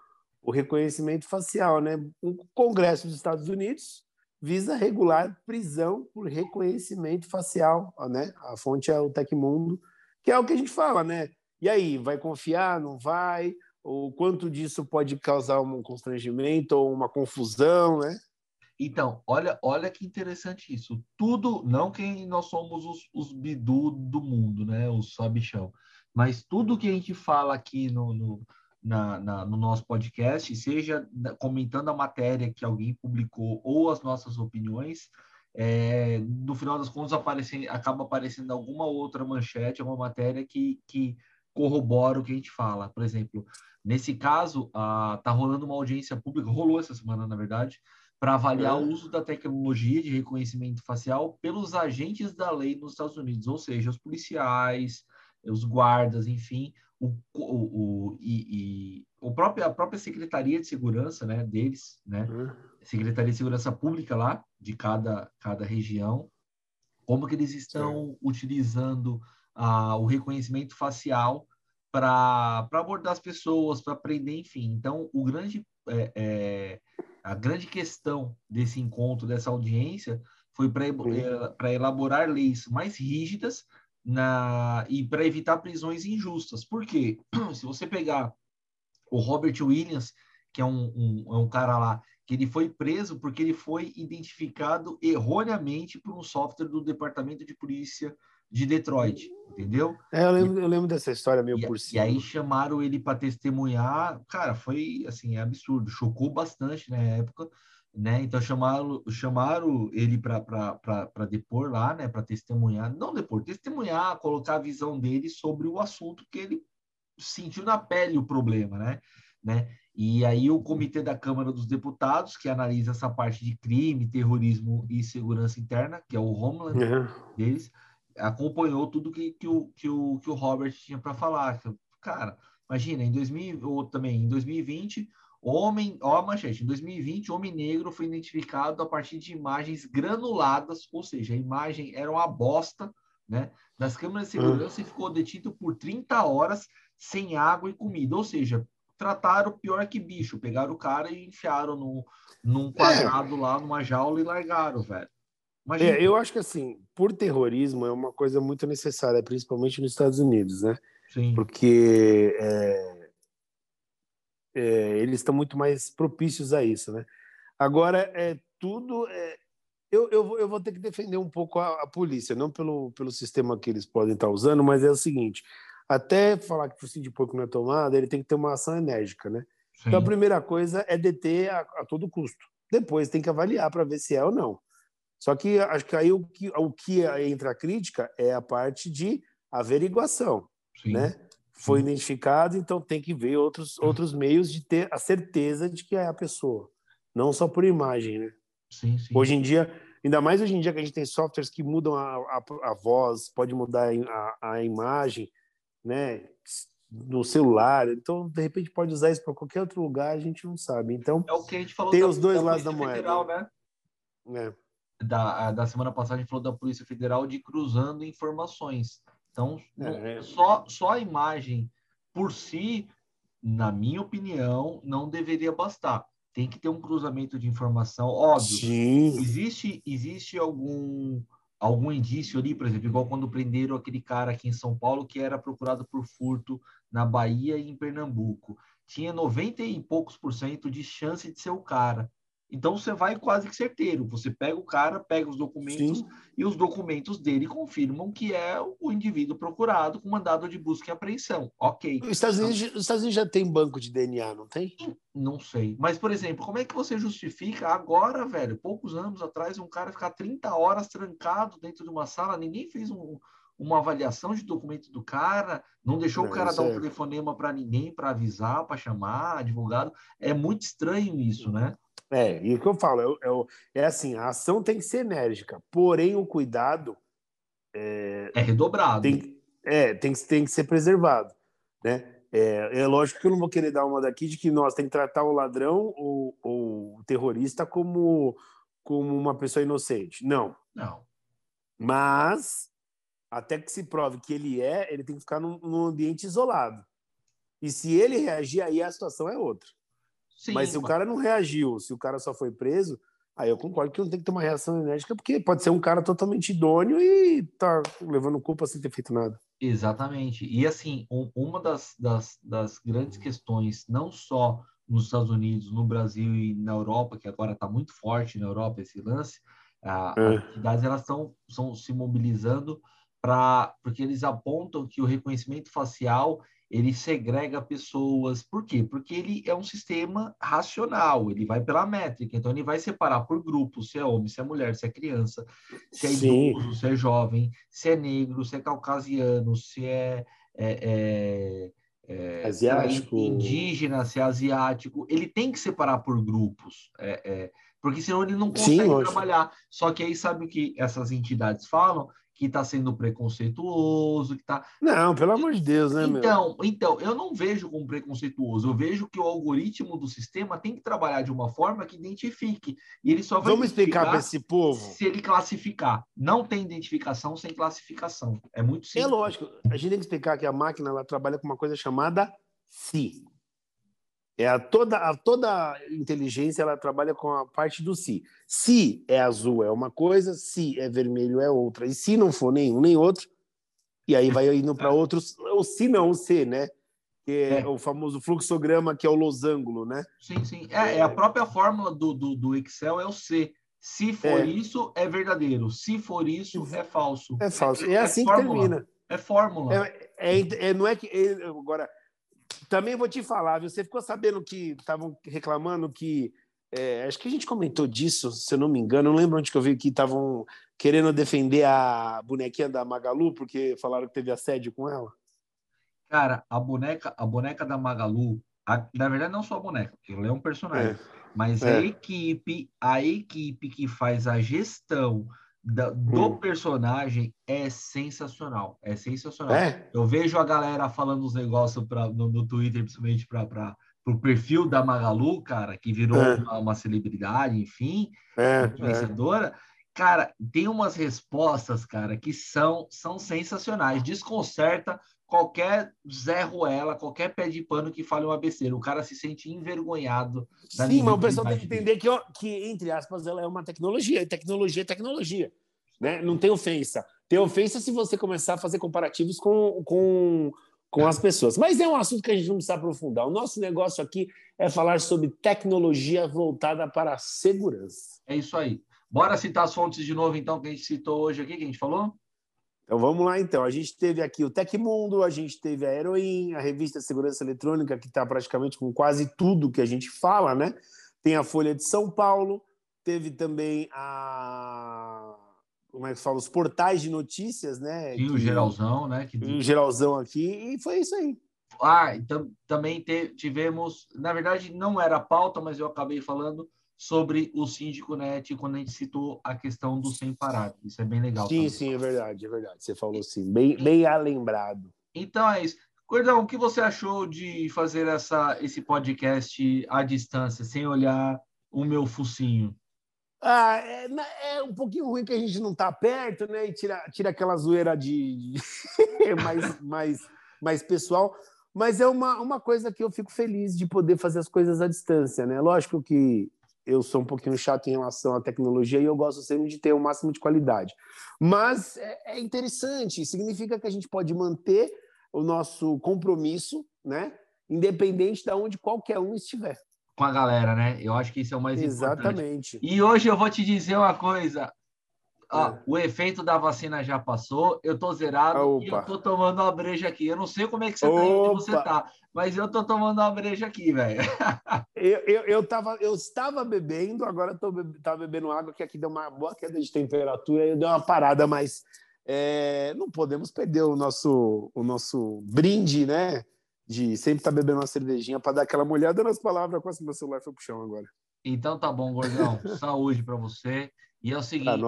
o reconhecimento facial. Né? O Congresso dos Estados Unidos visa regular prisão por reconhecimento facial. Né? A fonte é o Tecmundo, que é o que a gente fala, né? E aí, vai confiar? Não vai? O quanto disso pode causar um constrangimento ou uma confusão, né? Então, olha, olha que interessante isso. Tudo, não que nós somos os, os bidu do mundo, né? Os sabichão. Mas tudo que a gente fala aqui no, no, na, na, no nosso podcast, seja comentando a matéria que alguém publicou ou as nossas opiniões, é, no final das contas aparece, acaba aparecendo alguma outra manchete, alguma matéria que, que corrobora o que a gente fala. Por exemplo, Nesse caso, está rolando uma audiência pública, rolou essa semana, na verdade, para avaliar o uso da tecnologia de reconhecimento facial pelos agentes da lei nos Estados Unidos, ou seja, os policiais, os guardas, enfim, o, o, o, e, e o próprio, a própria Secretaria de Segurança né, deles, né, Secretaria de Segurança Pública lá, de cada, cada região, como que eles estão utilizando ah, o reconhecimento facial para abordar as pessoas, para aprender, enfim. Então, o grande, é, é, a grande questão desse encontro, dessa audiência, foi para é, elaborar leis mais rígidas na, e para evitar prisões injustas. Por quê? Se você pegar o Robert Williams, que é um, um, é um cara lá que ele foi preso porque ele foi identificado erroneamente por um software do Departamento de Polícia de Detroit, entendeu? É, eu lembro, eu lembro dessa história meio e, por cima. E aí chamaram ele para testemunhar, cara, foi assim, absurdo, chocou bastante na época, né? Então chamaram, chamaram ele para depor lá, né? Para testemunhar, não depor, testemunhar, colocar a visão dele sobre o assunto que ele sentiu na pele o problema, né? né? E aí o comitê da Câmara dos Deputados, que analisa essa parte de crime, terrorismo e segurança interna, que é o Homeland uhum. deles, acompanhou tudo que, que, o, que, o, que o Robert tinha para falar. Cara, imagina, em 2000, ou também em 2020, homem, ó a manchete, em 2020, homem negro foi identificado a partir de imagens granuladas, ou seja, a imagem era uma bosta, né? Das câmeras de segurança e ficou detido por 30 horas sem água e comida, ou seja, trataram pior que bicho, pegaram o cara e enfiaram no, num quadrado é. lá, numa jaula e largaram, velho. É, eu acho que assim, por terrorismo é uma coisa muito necessária, principalmente nos Estados Unidos, né? Sim. Porque é, é, eles estão muito mais propícios a isso, né? Agora, é tudo. É, eu, eu, eu vou ter que defender um pouco a, a, polícia, não pelo, pelo sistema que eles podem estar usando, mas é o seguinte: até falar que o focinho de porco não é tomada, ele tem que ter uma ação enérgica, né? Sim. Então, a primeira coisa é deter a, a todo custo. Depois tem que avaliar para ver se é ou não. Só que acho que aí o que, o que entra a crítica é a parte de averiguação, Sim. né? Foi Sim. identificado, então tem que ver outros, outros meios de ter a certeza de que é a pessoa, não só por imagem, né? Sim, sim. Hoje em dia, ainda mais hoje em dia que a gente tem softwares que mudam a, a, a voz, pode mudar a, a imagem, né? no celular, então de repente pode usar isso para qualquer outro lugar, a gente não sabe. Então é o que a gente falou tem da, os dois lados da moeda. Federal, né? É da, da semana passada, a gente falou da Polícia Federal de cruzando informações. Então, é, é. só, só a imagem por si, na minha opinião, não deveria bastar. Tem que ter um cruzamento de informação, óbvio. Sim. Existe, existe algum, algum indício ali, por exemplo, igual quando prenderam aquele cara aqui em São Paulo que era procurado por furto na Bahia e em Pernambuco. Tinha 90 e poucos por cento de chance de ser o cara. Então você vai quase que certeiro. Você pega o cara, pega os documentos Sim. e os documentos dele confirmam que é o indivíduo procurado com mandado de busca e apreensão. Ok. Os Estados, Unidos, os Estados Unidos já tem banco de DNA, não tem? Não sei. Mas, por exemplo, como é que você justifica agora, velho, poucos anos atrás, um cara ficar 30 horas trancado dentro de uma sala, ninguém fez um, uma avaliação de documento do cara, não deixou não, o cara dar um é... telefonema para ninguém para avisar, para chamar, advogado. É muito estranho isso, né? É, e o que eu falo é, é, é, assim, a ação tem que ser enérgica, porém o cuidado é, é redobrado. Tem, é, tem, tem que ser preservado, né? É, é, lógico que eu não vou querer dar uma daqui de que nós tem que tratar o ladrão ou, ou o terrorista como, como uma pessoa inocente. Não. Não. Mas até que se prove que ele é, ele tem que ficar num, num ambiente isolado. E se ele reagir, aí a situação é outra. Sim, mas se o cara não reagiu, se o cara só foi preso, aí eu concordo que não tem que ter uma reação enérgica, porque pode ser um cara totalmente idôneo e tá levando culpa sem ter feito nada. Exatamente. E assim, um, uma das, das, das grandes questões, não só nos Estados Unidos, no Brasil e na Europa, que agora está muito forte na Europa esse lance, a, é. as entidades elas estão se mobilizando para porque eles apontam que o reconhecimento facial ele segrega pessoas. Por quê? Porque ele é um sistema racional, ele vai pela métrica, então ele vai separar por grupos, se é homem, se é mulher, se é criança, se é Sim. idoso, se é jovem, se é negro, se é caucasiano, se é, é, é, é asiático. indígena, se é asiático. Ele tem que separar por grupos, é, é, porque senão ele não consegue Sim, trabalhar. Só que aí sabe o que essas entidades falam? Que está sendo preconceituoso, que está. Não, pelo amor de Deus, né, então, meu? Então, eu não vejo como preconceituoso, eu vejo que o algoritmo do sistema tem que trabalhar de uma forma que identifique. E ele só vai. Vamos explicar para esse povo. Se ele classificar. Não tem identificação sem classificação. É muito é simples. É lógico. A gente tem que explicar que a máquina ela trabalha com uma coisa chamada si. É a toda, a toda inteligência ela trabalha com a parte do si. Se é azul é uma coisa, se é vermelho é outra. E se não for nenhum nem outro, e aí vai indo para outros. O se não, o se, né? que é, é, o famoso fluxograma, que é o losango, né? Sim, sim. É, é a própria fórmula do, do, do, Excel, é o C. Se for é. isso, é verdadeiro. Se for isso, é falso. É falso. É, é assim que termina. É fórmula. É, é, não é que. agora, também vou te falar, você ficou sabendo que estavam reclamando que. acho que a gente comentou disso, se eu não me engano. não lembro onde que eu vi que estavam querendo defender a bonequinha da Magalu, porque falaram que teve assédio com ela. Cara, a boneca, a boneca da Magalu, a, na verdade não só a boneca, porque ela é um personagem, é. mas é. a equipe, a equipe que faz a gestão da, do hum. personagem é sensacional, é sensacional. É. Eu vejo a galera falando os negócios pra, no, no Twitter, principalmente para o perfil da Magalu, cara, que virou é. uma, uma, celebridade, enfim, é, vencedora. É. Cara, tem umas respostas, cara, que são, são sensacionais. Desconcerta qualquer Zé Ruela, qualquer pé de pano que fale uma besteira. O cara se sente envergonhado. Sim, mas o pessoal tem que entender que, que, entre aspas, ela é uma tecnologia. E tecnologia é tecnologia. Né? Não tem ofensa. Tem ofensa se você começar a fazer comparativos com, com, com as pessoas. Mas é um assunto que a gente não precisa aprofundar. O nosso negócio aqui é falar sobre tecnologia voltada para a segurança. É isso aí. Bora citar as fontes de novo, então, que a gente citou hoje aqui, que a gente falou? Então vamos lá, então. A gente teve aqui o Tecmundo, a gente teve a Heroin, a revista Segurança Eletrônica, que está praticamente com quase tudo que a gente fala, né? Tem a Folha de São Paulo, teve também a. Como é que fala? Os portais de notícias, né? E o geralzão, né? Que... O geralzão aqui, e foi isso aí. Ah, então também tivemos. Na verdade, não era pauta, mas eu acabei falando sobre o síndico net quando a gente citou a questão do sem parar. Isso é bem legal. Sim, também. sim, é verdade, é verdade. Você falou assim, bem, bem lembrado. Então é isso. Cordão, o que você achou de fazer essa, esse podcast à distância, sem olhar o meu focinho? Ah, é, é, um pouquinho ruim que a gente não está perto, né? E tira, tira aquela zoeira de, de mais, mais, mais pessoal. Mas é uma, uma coisa que eu fico feliz de poder fazer as coisas à distância, né? Lógico que eu sou um pouquinho chato em relação à tecnologia e eu gosto sempre de ter o máximo de qualidade. Mas é, é interessante, significa que a gente pode manter o nosso compromisso, né? Independente de onde qualquer um estiver. Com a galera, né? Eu acho que isso é o mais Exatamente. importante. E hoje eu vou te dizer uma coisa. Ó, é. O efeito da vacina já passou, eu tô zerado Opa. e eu tô tomando uma breja aqui. Eu não sei como é que você Opa. tá onde você tá, mas eu tô tomando uma breja aqui, velho. eu, eu, eu, tava, eu estava bebendo, agora tô tava bebendo água, que aqui deu uma boa queda de temperatura e deu uma parada, mas é, não podemos perder o nosso, o nosso brinde, né? De sempre estar tá bebendo uma cervejinha para dar aquela molhada nas palavras. Quase meu celular foi pro chão agora. Então tá bom, gordão. Saúde para você. E é o seguinte,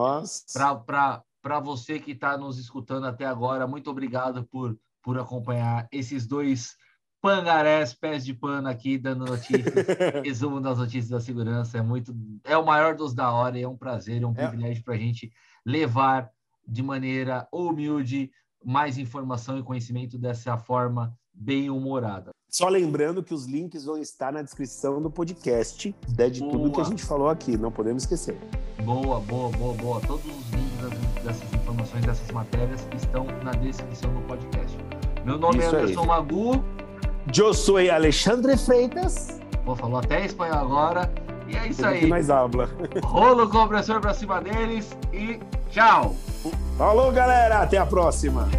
para você que está nos escutando até agora, muito obrigado por, por acompanhar esses dois pangarés, pés de pano aqui, dando notícias, resumo das notícias da segurança. É muito, é o maior dos da hora e é um prazer, é um é. privilégio para a gente levar de maneira humilde mais informação e conhecimento dessa forma bem humorada. Só lembrando que os links vão estar na descrição do podcast, né, de boa. tudo que a gente falou aqui, não podemos esquecer. Boa, boa, boa, boa. Todos os links dessas informações, dessas matérias estão na descrição do podcast. Meu nome é Isso é Anderson aí. Magu. Eu sou Alexandre Freitas. Pô, falou até espanhol agora. E é isso aí. mais habla. Rolo compressor pra cima deles e tchau. Falou, galera. Até a próxima.